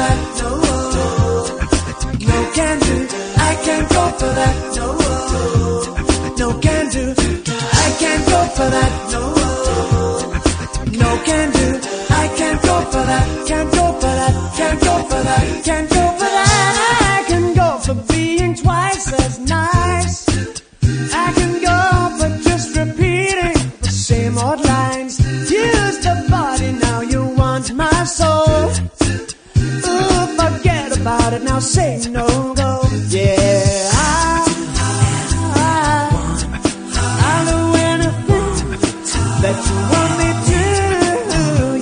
That, no, no can do. I can't go for that, no, no can do. I can't go for that, no, no can do. I can't go for that, can't go for that, can't go for that, can't go for that. About it, now say no go. Yeah, I, I, I'll do anything that you want me to.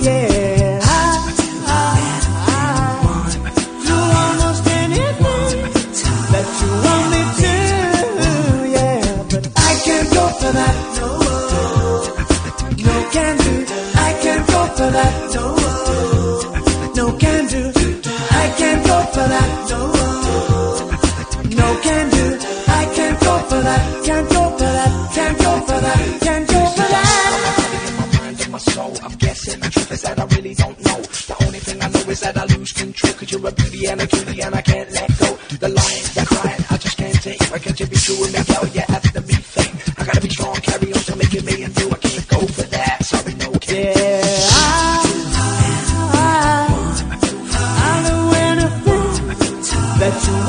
Yeah, I, I, I almost anything that you want me to, yeah. But I can't go for that, no, no can do. I can't go for that, no, no can do. For that, no, no can do. I can't go for that, can't go for that, can't go for that, can't go for that. my soul. I'm guessing the truth is that I really don't know. The only thing I know is that I lose control. Cause you're a beauty and a cutie and I can't let go. The lions are crying, I just can't take. Why can't you be true and make out you after me fame? I gotta be strong, carry on to make it me to.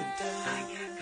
like it.